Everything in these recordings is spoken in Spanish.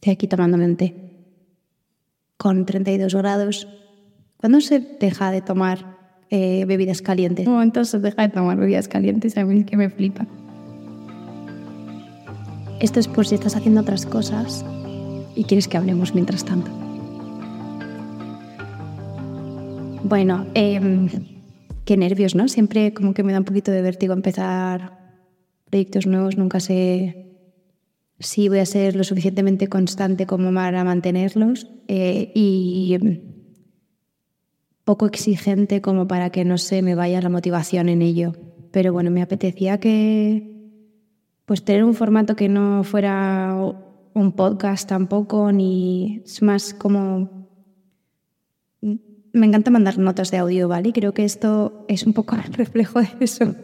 Estoy aquí tomándome un té con 32 grados. ¿Cuándo se deja de tomar eh, bebidas calientes? Un momento se deja de tomar bebidas calientes, a mí que me flipa. Esto es por si estás haciendo otras cosas y quieres que hablemos mientras tanto. Bueno, em, qué nervios, ¿no? Siempre como que me da un poquito de vértigo empezar proyectos nuevos, nunca sé si voy a ser lo suficientemente constante como para mantenerlos eh, y poco exigente como para que no se me vaya la motivación en ello. Pero bueno, me apetecía que pues tener un formato que no fuera un podcast tampoco, ni es más como... Me encanta mandar notas de audio, ¿vale? creo que esto es un poco el reflejo de eso.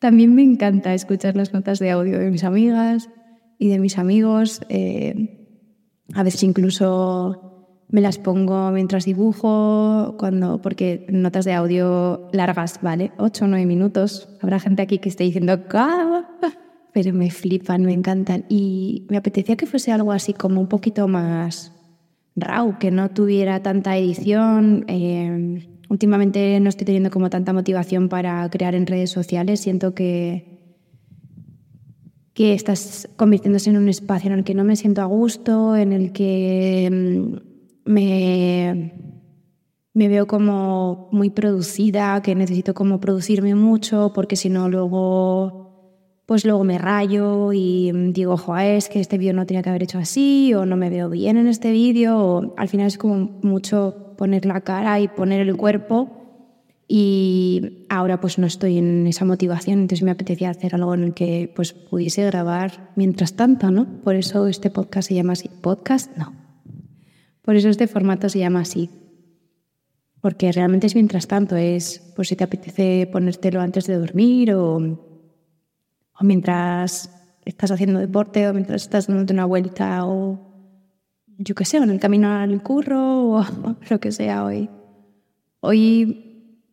También me encanta escuchar las notas de audio de mis amigas y de mis amigos. Eh, a veces incluso me las pongo mientras dibujo, cuando, porque notas de audio largas, ¿vale? Ocho o nueve minutos. Habrá gente aquí que esté diciendo, ¡Ah! pero me flipan, me encantan. Y me apetecía que fuese algo así como un poquito más raw, que no tuviera tanta edición. Eh, últimamente no estoy teniendo como tanta motivación para crear en redes sociales. Siento que, que estás convirtiéndose en un espacio en el que no me siento a gusto, en el que mm, me, me veo como muy producida, que necesito como producirme mucho, porque si no luego pues luego me rayo y digo, joder, es que este vídeo no tenía que haber hecho así, o no me veo bien en este vídeo, o al final es como mucho poner la cara y poner el cuerpo. Y ahora pues no estoy en esa motivación, entonces me apetecía hacer algo en el que pues pudiese grabar mientras tanto, ¿no? Por eso este podcast se llama así. ¿Podcast? No. Por eso este formato se llama así. Porque realmente es mientras tanto, es pues si te apetece ponértelo antes de dormir o o mientras estás haciendo deporte o mientras estás dándote una vuelta o yo qué sé, en el camino al curro o lo que sea hoy. Hoy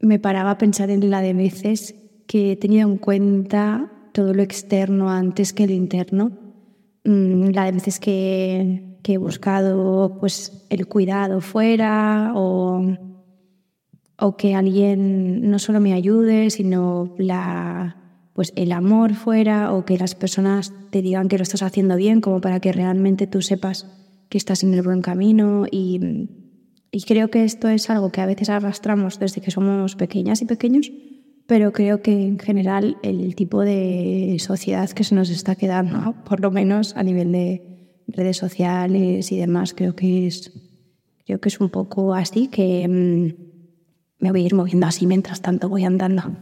me paraba a pensar en la de veces que he tenido en cuenta todo lo externo antes que lo interno. Mm, la de veces que, he buscado pues, el cuidado fuera o, o que alguien no solo me ayude, sino la, pues el amor fuera o que las personas te digan que lo estás haciendo bien, como para que realmente tú sepas que estás en el buen camino. Y, creo que esto es algo que a veces arrastramos desde que somos pequeñas y pequeños, pero creo que en general el tipo de sociedad que se nos está quedando, por lo menos a nivel de redes sociales y demás, creo que es, creo que es un poco así que mm, me voy a ir moviendo así mientras tanto voy andando.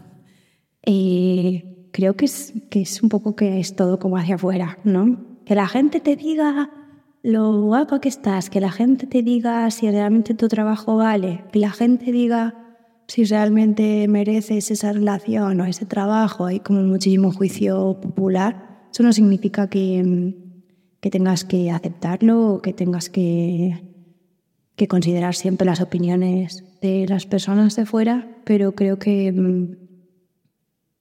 Y creo que es, que es un poco que es todo como hacia afuera, ¿no? Que la gente te diga lo guapa que estás, que la gente te diga si realmente tu trabajo vale, que la gente diga si realmente mereces esa relación o ese trabajo. Hay como muchísimo juicio popular. Eso no significa que, que tengas que aceptarlo o que tengas que, que considerar siempre las opiniones de las personas de fuera, pero creo que mm,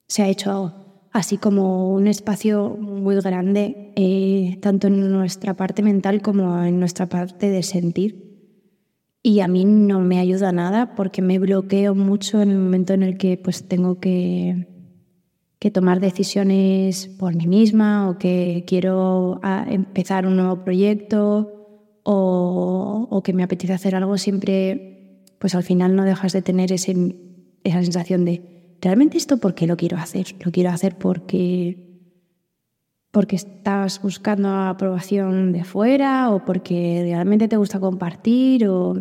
se ha hecho así como un espacio muy grande, eh, tanto en nuestra parte mental como en nuestra parte de sentir. Y a mí no me ayuda nada porque me bloqueo mucho en el momento en el que pues tengo que, que tomar decisiones por mí misma o que quiero ah, empezar un nuevo proyecto o, o, que me apetece hacer algo siempre, pues al final no dejas de tener ese, esa sensación de ¿realmente esto por qué lo quiero hacer? Lo quiero hacer porque, porque estás buscando aprobación de fuera o porque realmente te gusta compartir o...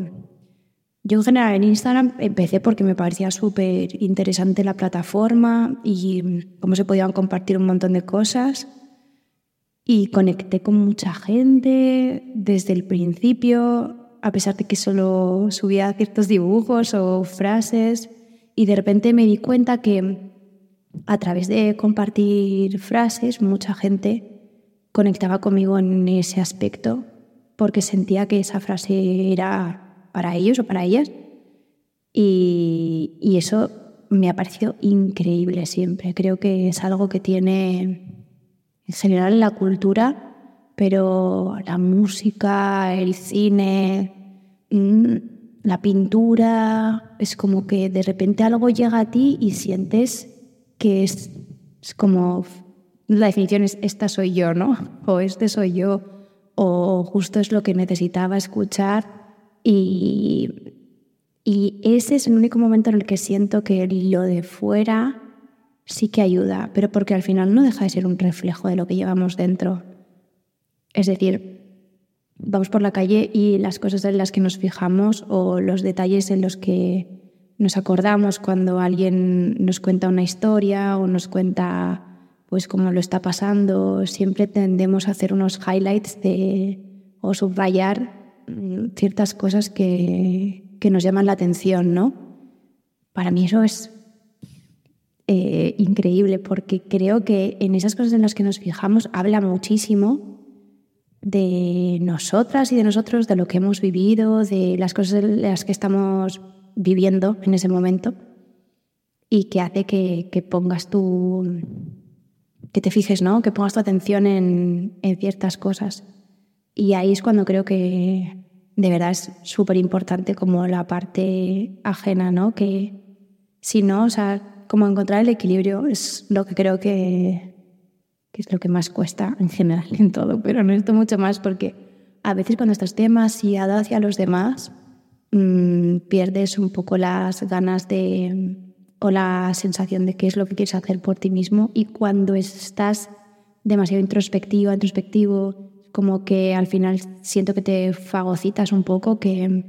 Yo en general en Instagram empecé porque me parecía súper interesante la plataforma y cómo se podían compartir un montón de cosas. Y conecté con mucha gente desde el principio, a pesar de que solo subía ciertos dibujos o frases. Y de repente me di cuenta que a través de compartir frases, mucha gente conectaba conmigo en ese aspecto porque sentía que esa frase era para ellos o para ellas. Y, eso me ha parecido increíble siempre. Creo que es algo que tiene en general en la cultura, pero la música, el cine, mm, la pintura, es como que de repente algo llega a ti y sientes que es, es como, la definición es esta soy yo, ¿no? O este soy yo, o justo es lo que necesitaba escuchar y, y ese es el único momento en el que siento que lo de fuera sí que ayuda, pero porque al final no deja de ser un reflejo de lo que llevamos dentro. Es decir, vamos por la calle y las cosas en las que nos fijamos o los detalles en los que nos acordamos cuando alguien nos cuenta una historia o nos cuenta pues cómo lo está pasando, siempre tendemos a hacer unos highlights de, o subrayar mm, ciertas cosas que, que nos llaman la atención, ¿no? Para mí eso es eh, increíble porque creo que en esas cosas en las que nos fijamos habla muchísimo de nosotras y de nosotros, de lo que hemos vivido, de las cosas en las que estamos viviendo en ese momento y que hace que, que pongas tu, que te fijes, ¿no? Que pongas tu atención en, en ciertas cosas. Y ahí es cuando creo que de verdad es súper importante como la parte ajena, ¿no? Que si no, o sea, como encontrar el equilibrio es lo que creo que, es lo que más cuesta en general en todo, pero no esto mucho más porque a veces cuando estás demasiado hacia los demás, mmm, pierdes un poco las ganas de o la sensación de qué es lo que quieres hacer por ti mismo y cuando estás demasiado introspectiva, introspectivo, como que al final siento que te fagocitas un poco, que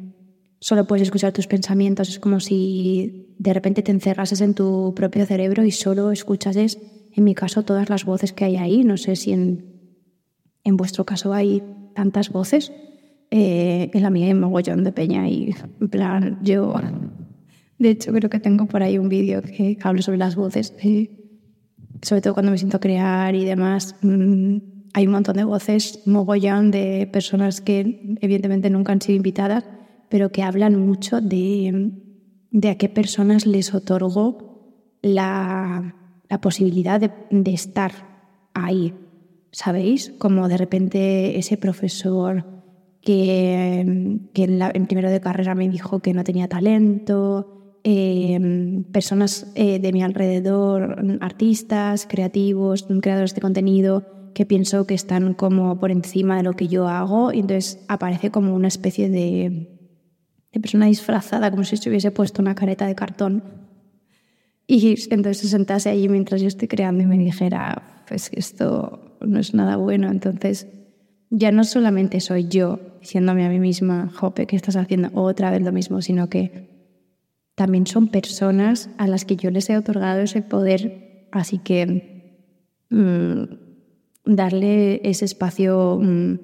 solo puedes escuchar tus pensamientos. Es como si de repente te encerrases en tu propio cerebro y solo escuchases, en mi caso, todas las voces que hay ahí. No sé si en, en vuestro caso hay tantas voces. Eh, en la mía hay mogollón de peña y, en plan, yo... De hecho, creo que tengo por ahí un vídeo que hablo sobre las voces. sobre todo cuando me siento crear y demás. Mm, hay un montón de voces, mogollón de personas que evidentemente nunca han sido invitadas pero que hablan mucho de, de a qué personas les otorgo la, la posibilidad de, estar ahí, ¿sabéis? Como de repente ese profesor que, que en, la, en, primero de carrera me dijo que no tenía talento, eh, personas eh, de mi alrededor, artistas, creativos, creadores de contenido, que pienso que están como por encima de lo que yo hago y entonces aparece como una especie de de persona disfrazada, como si se hubiese puesto una careta de cartón. Y entonces se sentase allí mientras yo estoy creando y me dijera, pues esto no es nada bueno. Entonces ya no solamente soy yo diciéndome a mí misma, Jope, que estás haciendo otra vez lo mismo, sino que también son personas a las que yo les he otorgado ese poder. Así que mmm, darle ese espacio, mmm,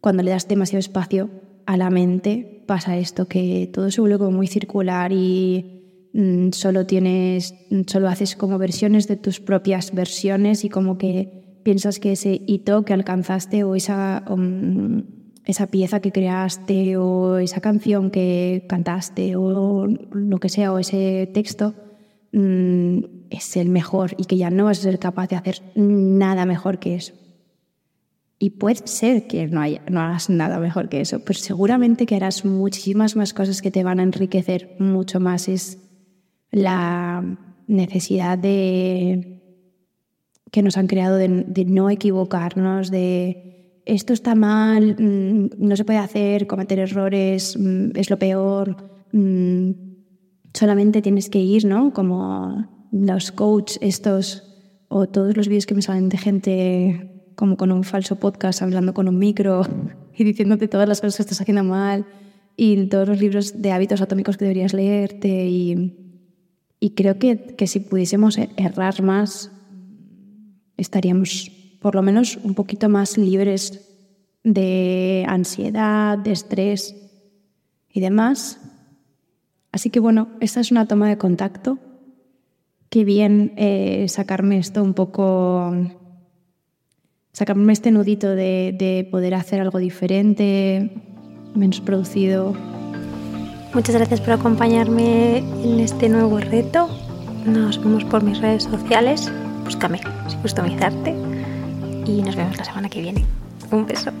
cuando le das demasiado espacio a la mente, pasa esto, que todo se vuelve como muy circular y mm, solo tienes, solo haces como versiones de tus propias versiones y como que piensas que ese hito que alcanzaste o esa, um, esa pieza que creaste o esa canción que cantaste o lo que sea o ese texto mm, es el mejor y que ya no vas a ser capaz de hacer nada mejor que eso. Y puede ser que no, no hagas nada mejor que eso, pero seguramente que harás muchísimas más cosas que te van a enriquecer mucho más. Es la necesidad de que nos han creado de, no equivocarnos, de esto está mal, mm, no se puede hacer, cometer errores mm, es lo peor, mm, solamente tienes que ir, ¿no? Como los coaches estos o todos los vídeos que me salen de gente como con un falso podcast hablando con un micro y diciéndote todas las cosas que estás haciendo mal y todos los libros de hábitos atómicos que deberías leerte y, y creo que, que si pudiésemos errar más estaríamos por lo menos un poquito más libres de ansiedad, de estrés y demás. Así que bueno, esta es una toma de contacto. Qué bien eh, sacarme esto un poco sacarme este nudito de, de poder hacer algo diferente, menos producido. Muchas gracias por acompañarme en este nuevo reto. Nos vemos por mis redes sociales. Búscame, si customizarte. Y nos vemos la semana que viene. Un beso.